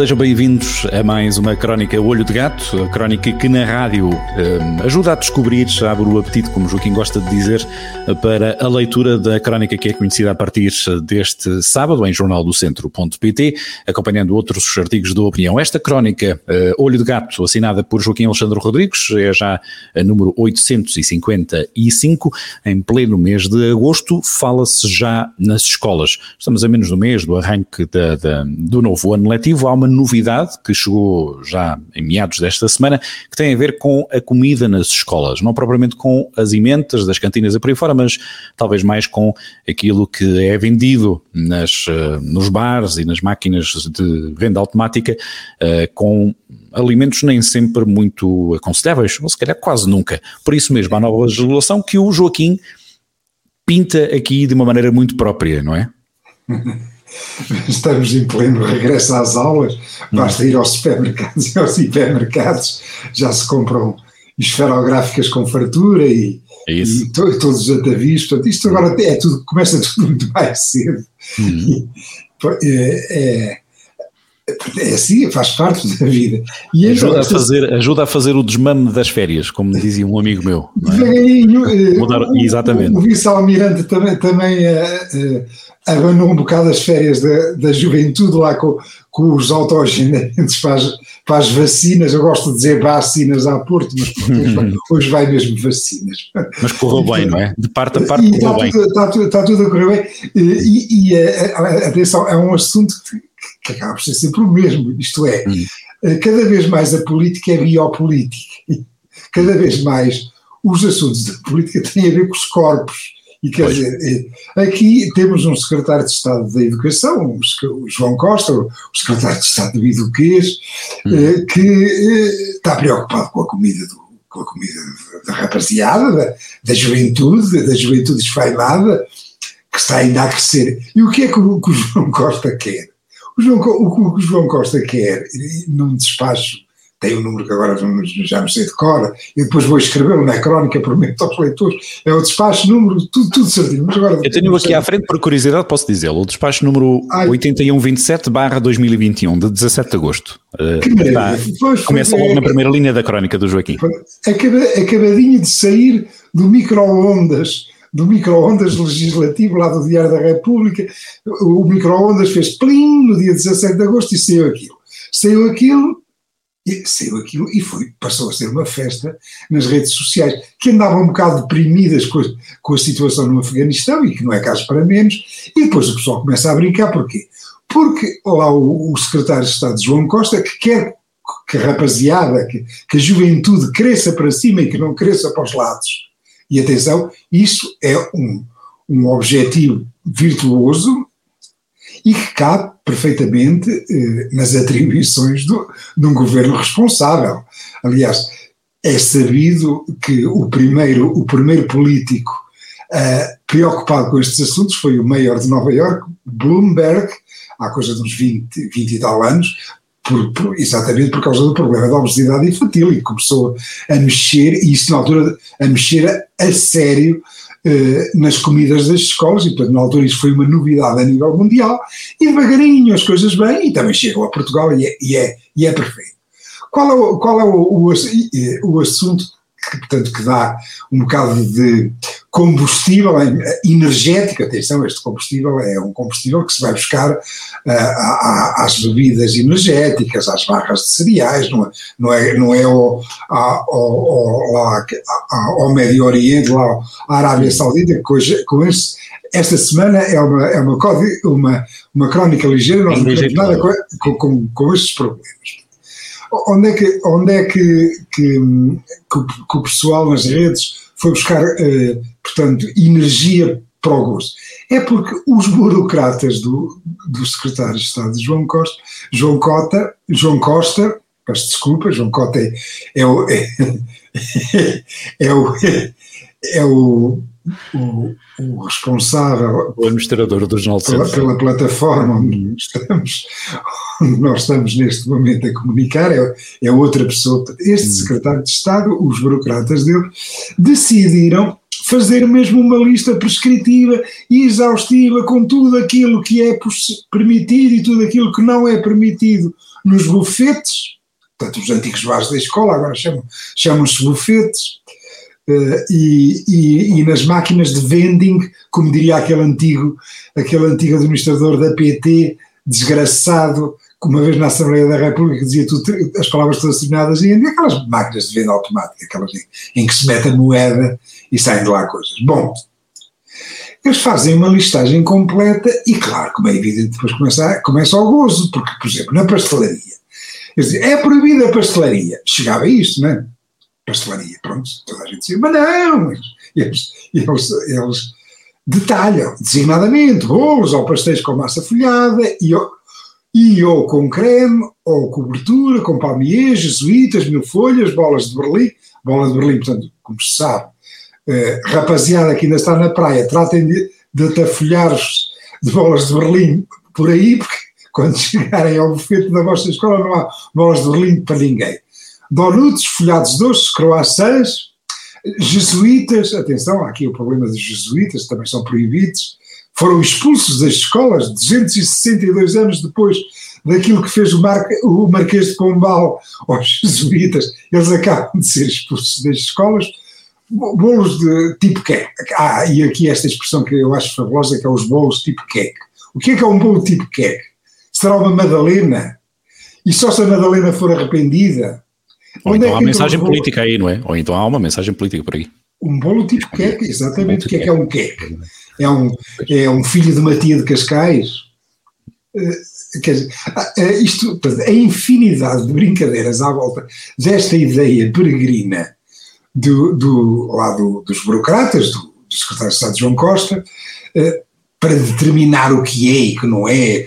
Sejam bem-vindos a mais uma crónica Olho de Gato, a crónica que na rádio eh, ajuda a descobrir, abre o apetite, como Joaquim gosta de dizer, para a leitura da crónica que é conhecida a partir deste sábado em jornaldocentro.pt, acompanhando outros artigos da opinião. Esta crónica eh, Olho de Gato, assinada por Joaquim Alexandre Rodrigues, é já a número 855, em pleno mês de agosto, fala-se já nas escolas. Estamos a menos do mês do arranque da, da, do novo ano letivo, há uma novidade que chegou já em meados desta semana, que tem a ver com a comida nas escolas, não propriamente com as emendas das cantinas a por aí fora, mas talvez mais com aquilo que é vendido nas, eh, nos bares e nas máquinas de venda automática, uh, com alimentos nem sempre muito aconselháveis, ou se calhar quase nunca. Por isso mesmo, há nova legislação que o Joaquim pinta aqui de uma maneira muito própria, não é? estamos em pleno regresso às aulas, basta ir aos supermercados e aos hipermercados, já se compram esferográficas com fartura e, é e to, todos os atavios, portanto isto agora é tudo, começa tudo muito mais cedo. Uhum. É, é, é assim, faz parte da vida. E ajuda, a fazer, ajuda a fazer o desmame das férias, como dizia um amigo meu. É? Devagarinho, é? Mudar, o, exatamente. O, o vice-almirante também, também uh, uh, abanou um bocado as férias da, da juventude lá com, com os autogenentes para as, para as vacinas. Eu gosto de dizer vacinas à Porto, mas hoje vai, hoje vai mesmo vacinas. Mas correu bem, não é? De parte a parte correu está bem. Está, tudo, está tudo a correr bem. E, e atenção, é um assunto que que acaba por ser sempre o mesmo, isto é, hum. Eh, cada vez mais a política é biopolítica, cada vez mais os assuntos da política têm a ver com os corpos, e quer pois. dizer, eh, aqui temos um secretário de Estado da Educação, o João Costa, o secretário de Estado do Eduquês, hum. Eh, que está preocupado com a comida do, com a comida da rapaziada, da, da juventude, da juventude esfaimada, que está ainda a crescer. E o que é que o, que o João Costa quer? O, João, o, o que o João Costa quer, num despacho, tem um número que agora já não sei de cor, e depois vou escrevê-lo na crónica, prometo aos leitores, é o despacho número, tudo, tudo certinho. Mas agora, Eu tenho aqui à frente, por curiosidade, posso dizê-lo, o despacho número 8127-2021, de 17 de agosto. Uh, começa logo na primeira linha da crónica do Joaquim. Acabadinho de sair do micro-ondas do micro-ondas legislativo lá do Diário da República. O micro-ondas fez plim no dia 17 de agosto e saiu aquilo. Saiu aquilo e saiu aquilo e foi, passou a ser uma festa nas redes sociais, que andavam um bocado deprimidas com a, com a situação no Afeganistão e que não é caso para menos, e depois o pessoal começa a brincar, porquê? Porque lá o, o secretário de Estado João Costa, que quer que a rapaziada, que, que a juventude cresça para cima e que não cresça para os lados, e atenção, isso é um, um objetivo virtuoso e que cabe perfeitamente eh, nas atribuições do, de um governo responsável. Aliás, é sabido que o primeiro, o primeiro político eh, preocupado com estes assuntos foi o mayor de Nova York, Bloomberg, há coisa de uns 20, 20 e tal anos, por, por, exatamente por causa do problema da obesidade infantil e começou a mexer, e isso na altura, a mexer a, a sério eh, nas comidas das escolas, e portanto na altura isso foi uma novidade a nível mundial, e devagarinho as coisas bem, e também chegam a Portugal e é, e é, e é perfeito. Qual é, o, qual é o, o, o assunto que, portanto, que dá um bocado de combustível energético, atenção, este combustível é um combustível que se vai buscar uh, às bebidas energéticas, às barras de cereais, não é, não é, não é ao, ao, ao, ao Médio Oriente, lá à Arábia Saudita, que hoje, com esse, esta semana é uma, é uma, uma, uma crónica ligeira, não temos nada com, com, com estes problemas. Onde é que, onde é que, que, que o pessoal nas redes foi buscar, uh, portanto, energia para o gosto? É porque os burocratas do, do secretário de Estado João Costa, João Cota, João Costa, peço desculpa, João Cota é, é o, é, é, o, é o, o, o responsável. O administrador do Jornal pela, pela plataforma onde estamos, onde nós estamos neste momento a comunicar, é, é outra pessoa. Este hum. secretário de Estado, os burocratas dele, decidiram fazer mesmo uma lista prescritiva e exaustiva com tudo aquilo que é permitido e tudo aquilo que não é permitido nos bufetes, portanto, os antigos bares da escola agora chamam-se chamam bufetes, uh, e, e, e, nas máquinas de vending, como diria aquele antigo, aquele antigo administrador da PT, desgraçado, que uma vez na Assembleia da República dizia tudo, as palavras todas terminadas e aquelas máquinas de venda automática, aquelas em, em que se mete a moeda e saem de lá coisas. Bom, eles fazem uma listagem completa e, claro, como é evidente, depois começa, começa o gozo, porque, por exemplo, na pastelaria, é proibida a pastelaria. Chegava a isto, não é? Pastelaria, pronto, toda a gente dizia, mas não, eles, eles, eles detalham, designadamente, bolos ou pastéis com massa folhada e, e ou com creme, ou cobertura, com palmiers, jesuítas, mil folhas, bolas de Berlim, bola de Berlim, portanto, como se sabe, eh, rapaziada que ainda está na praia, tratem de, de atafolhar-vos de bolas de Berlim por aí, porque quando chegarem ao bufete da vossa escola não há bolas de Berlim para ninguém. Donuts, folhados doces, croissants, jesuítas, atenção, aqui o problema dos jesuítas, também são proibidos, foram expulsos das escolas 262 anos depois daquilo que fez o, Mar, o Marquês de Pombal aos jesuítas, eles acabam de ser expulsos das escolas, bolos de tipo queque. Ah, e aqui esta expressão que eu acho fabulosa, que é os bolos tipo queque. O que é que é um bolo tipo queque? Será uma Madalena? E só se a Madalena for arrependida? Ou então é há uma mensagem política aí, não é? Ou então há uma mensagem política por aí. Um bolo tipo queque, exatamente. O que é que é um queque? É um, é um filho de uma tia de Cascais? Uh, quer dizer, uh, isto, a infinidade de brincadeiras à volta desta ideia peregrina do, do lado dos burocratas, do, do secretário de Estado João Costa, eh, para determinar o que é e que não é, eh,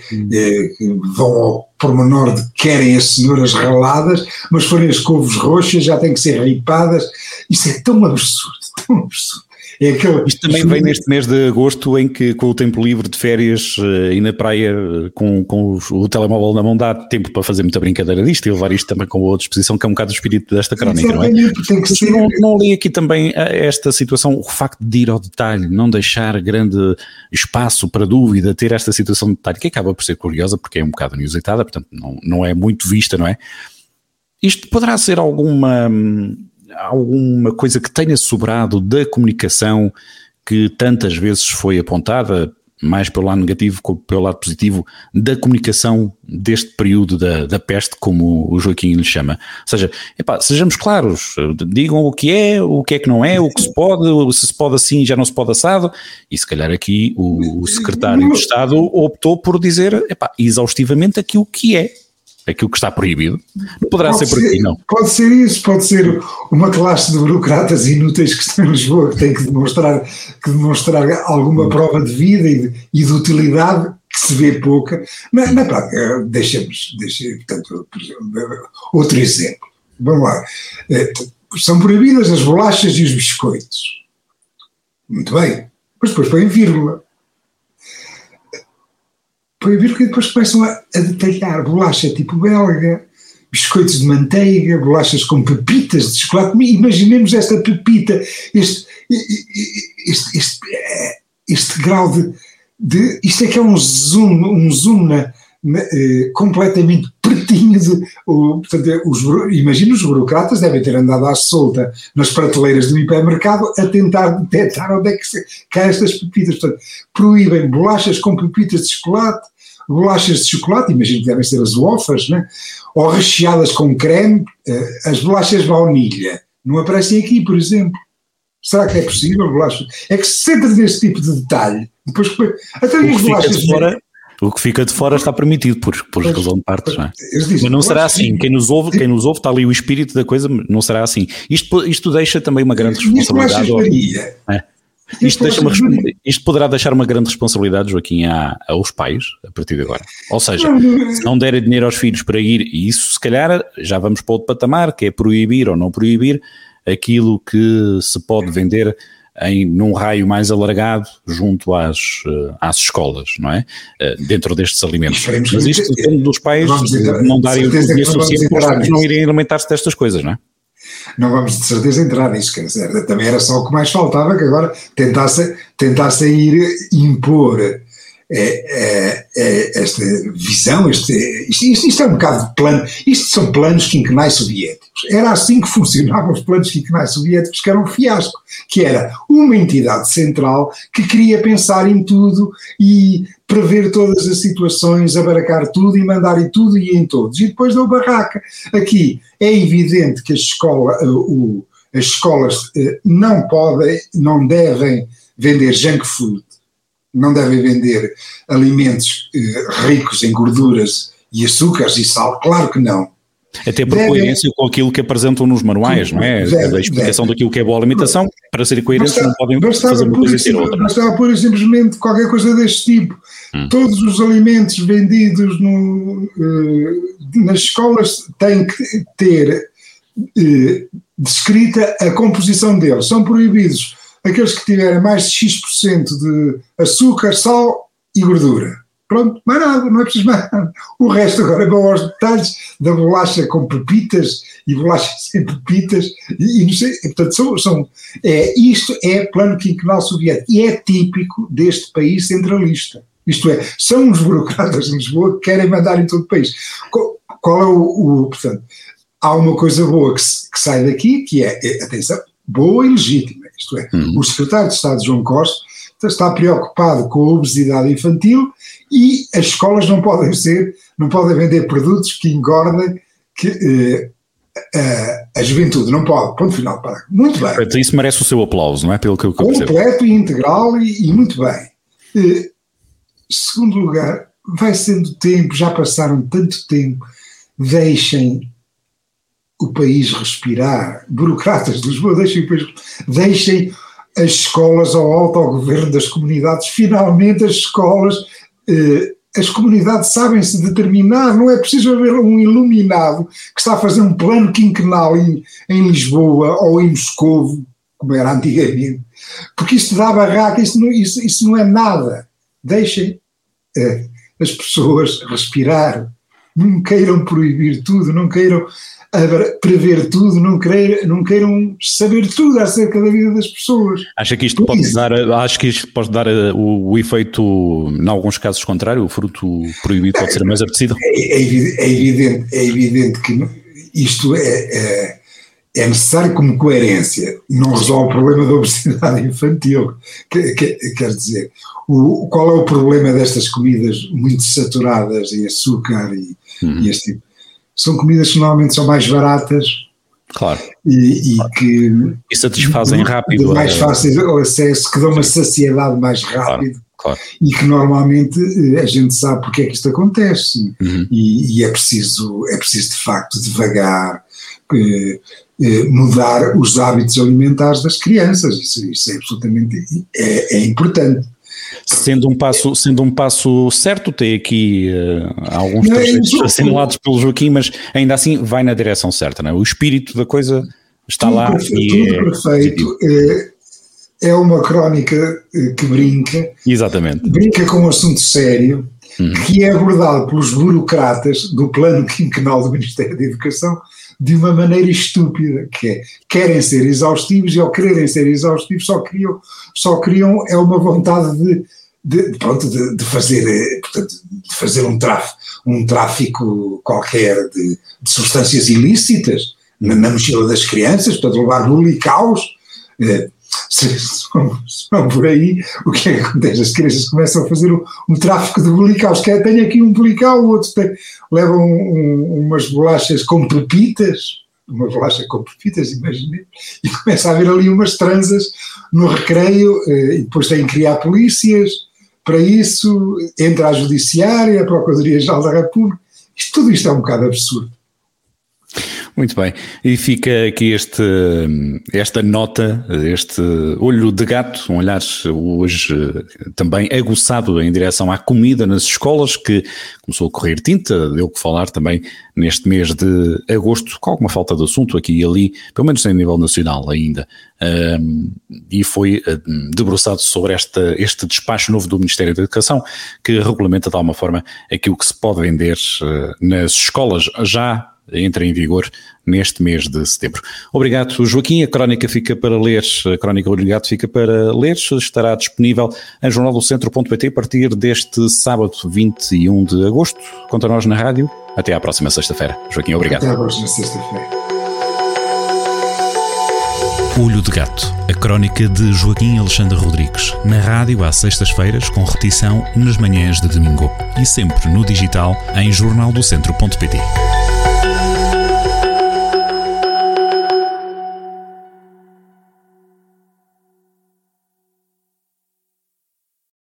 que vão ao pormenor de que querem as cenouras raladas, mas forem as couves roxas já têm que ser ripadas. Isso é tão absurdo, tão absurdo. É aquele, Isto também vem neste mês de agosto em que com o tempo livre de férias uh, e na praia com, com o, telemóvel na mão dá tempo para fazer muita brincadeira disto e levar isto também com a disposição que é um bocado o espírito desta crónica, não é? Tem que ser. Não, não li aqui também eh, esta situação, o facto de ir ao detalhe, não deixar grande espaço para dúvida, ter esta situação de detalhe que acaba por ser curiosa porque é um bocado inusitada, portanto não, não é muito vista, não é? Isto poderá ser alguma hum, alguma coisa que tenha sobrado da comunicação que tantas vezes foi apontada, mais pelo lado negativo como pelo lado positivo, da comunicação deste período da, da peste, como o Joaquim lhe chama. Ou seja, epá, sejamos claros, digam o que é, o que é que não é, o que se pode, se se pode assim já não se pode assado, e se calhar aqui o, o secretário de Estado optou por dizer epá, exaustivamente aquilo que é aquilo que está proibido. Não poderá pode ser por aqui, não. Pode ser isso, pode ser uma classe de burocratas inúteis que estão em Lisboa, que têm que demonstrar, que demonstrar alguma prova de vida e de, e de utilidade, que se vê pouca. Na, na prática, deixemos, deixemos portanto, outro exemplo. Vamos lá. Eh, são proibidas as bolachas e os biscoitos. Muito bem. Mas depois põem vírgula proibir que depois começam a, a detalhar bolacha tipo belga, biscoitos de manteiga, bolachas com pepitas de chocolate. Imaginemos esta pepita, este, este, este, este grau de, de, Isto é que é um zoom, um zoom na, na, eh, completamente pertinho de. Os, imagino os burocratas devem ter andado à solta nas prateleiras do hipermercado a tentar detectar onde é que caem estas pepitas. Portanto, proíbem bolachas com pepitas de chocolate, bolachas de chocolate, imagino que devem ser as wafers, né? ou recheadas com creme, eh, as bolachas de baunilha, não aparecem aqui, por exemplo. Será que é possível bolachas? É que se senta nesse tipo de detalhe, depois até as bolachas de fora, o que fica de fora está permitido por, por razão de partes, não é? Dizem, Mas não será assim. Quem nos ouve, quem nos ouve está ali o espírito da coisa, não será assim. Isto, isto deixa também uma grande responsabilidade. É. Isto, deixa uma, isto poderá deixar uma grande responsabilidade, Joaquim, a, aos pais, a partir de agora. Ou seja, se não derem dinheiro aos filhos para ir, e isso se calhar já vamos para outro patamar, que é proibir ou não proibir aquilo que se pode vender em, num raio mais alargado junto às, uh, às escolas, não é? Uh, dentro destes alimentos. Mas isto depende dos pais não darem o dinheiro suficiente para não irem alimentar-se destas coisas, não é? Não vamos de certeza entrar nisso, quer dizer, também era só o que mais faltava, que agora tentasse, tentasse ir impor é, é, é, esta visão, este, isto, isto, isto, é um bocado de plano, isto são planos quinquenais soviéticos. Era assim que funcionavam os planos quinquenais soviéticos, que era um fiasco, que era uma entidade central que queria pensar em tudo e prever todas as situações, abaracar tudo e mandar em tudo e em todos. E depois deu barraca. Aqui é evidente que a escola, eh, o, as escolas eh, não podem, não devem vender junk food não devem vender alimentos eh, ricos em gorduras e açúcares e sal, claro que não. Até por devem, coerência com aquilo que apresentam nos manuais, não é? Deve, a explicação deve. daquilo que é boa alimentação, para serem coerentes não podem fazer uma coisa e outra. Bastava pura e simplesmente qualquer coisa deste tipo. Hum. Todos os alimentos vendidos no, uh, nas escolas têm que ter uh, descrita a composição deles. São proibidos aqueles que tiverem mais de X% de açúcar, sal e gordura. Pronto, mais nada, não é preciso mais nada. O resto agora vão aos detalhes da bolacha com pepitas e bolacha sem pepitas e, e não sei, portanto são, são é, isto é plano quinquenal soviético e é típico deste país centralista. Isto é, são os burocratas de Lisboa que querem mandar em todo o país. Qual, é o, o, portanto, há uma coisa boa que, que sai daqui, que é, é atenção, boa e legítima isto é, uhum. o secretário de Estado, João Costa, está preocupado com a obesidade infantil e as escolas não podem ser, não podem vender produtos que engordem que, eh, a, a, juventude, não pode, ponto final, para. Muito bem. Então isso merece o seu aplauso, não é? Pelo que eu Completo e integral e, e muito bem. Eh, segundo lugar, vai sendo tempo, já passaram tanto tempo, deixem o país respirar. Burocratas de Lisboa, deixem, deixem as escolas ao autogoverno das comunidades. Finalmente, as escolas, eh, as comunidades sabem se determinar. Não é preciso haver um iluminado que está a fazer um plano quinquenal em, em Lisboa ou em Moscou, como era antigamente, porque isto dá barraca, isso não, isso, isso não é nada. Deixem eh, as pessoas respirar. Não queiram proibir tudo, não queiram a prever tudo, não, querer, não queiram saber tudo acerca da vida das pessoas. Acha que isto pode dar, acho que isto pode dar uh, o, o, efeito, em alguns casos contrário, o fruto proibido pode ser mais apetecido? É, é, é, evidente, é evidente que isto é, é, é, necessário como coerência, não resolve o problema da obesidade infantil, que, que, quer dizer, o, qual é o problema destas comidas muito saturadas em açúcar e, uhum. e este tipo são comidas que normalmente são mais baratas. Claro. E, e que. E satisfazem rápido. Mais a... fáceis ao acesso, que dão uma saciedade mais rápido. Claro, claro. E que normalmente eh, a gente sabe porque é que isto acontece. Uhum. E, e, é, preciso, é preciso, de facto, devagar. Eh, eh, mudar os hábitos alimentares das crianças, isso, isso é absolutamente é, é importante. Sendo um passo, sendo um passo certo, tem aqui uh, alguns trejeitos assinalados pelo Joaquim, mas ainda assim vai na direção certa, não é? O espírito da coisa está tudo lá. Perfeito, e tudo é perfeito. É, é uma crónica eh, que brinca. Exatamente. Brinca com um assunto sério, hum. que é abordado pelos burocratas do plano quinquenal do Ministério da Educação de uma maneira estúpida, que é, querem ser exaustivos e ao quererem ser exaustivos só criam, só criam é uma vontade de, de, pronto, de, de fazer, eh, portanto, de fazer um, tráfico, um tráfico qualquer de, de substâncias ilícitas na, na, mochila das crianças, portanto levar bullying e caos, eh, vão por aí, o que é que acontece? As crianças começam a fazer um, um tráfico de bulicaus, que é, tem aqui um bulical, o outro tem, leva um, um, umas bolachas com pepitas, uma bolacha com pepitas, imaginei, e começa a haver ali umas transas no recreio, eh, e depois tem que criar polícias para isso, entra a judiciária, a Procuradoria-Geral da República, isto, tudo isto é um bocado absurdo. Muito bem. E fica aqui este, esta nota, este olho de gato, um olhar hoje também aguçado em direção à comida nas escolas, que começou a correr tinta, deu que falar também neste mês de agosto, com alguma falta de assunto aqui e ali, pelo menos em nível nacional ainda. Um, e foi debruçado sobre esta, este despacho novo do Ministério da Educação, que regulamenta de alguma forma aquilo que se pode vender uh, nas escolas já entra em vigor neste mês de setembro. Obrigado, Joaquim. A crónica fica para ler, a crónica Obrigado fica para ler, estará disponível em jornaldocentro.pt a partir deste sábado, 21 de agosto. Conta nós na rádio. Até à próxima sexta-feira. Joaquim, obrigado. Até à próxima sexta-feira. Olho de Gato, a crónica de Joaquim Alexandre Rodrigues, na rádio às sextas-feiras, com repetição nas manhãs de domingo e sempre no digital em jornaldocentro.pt.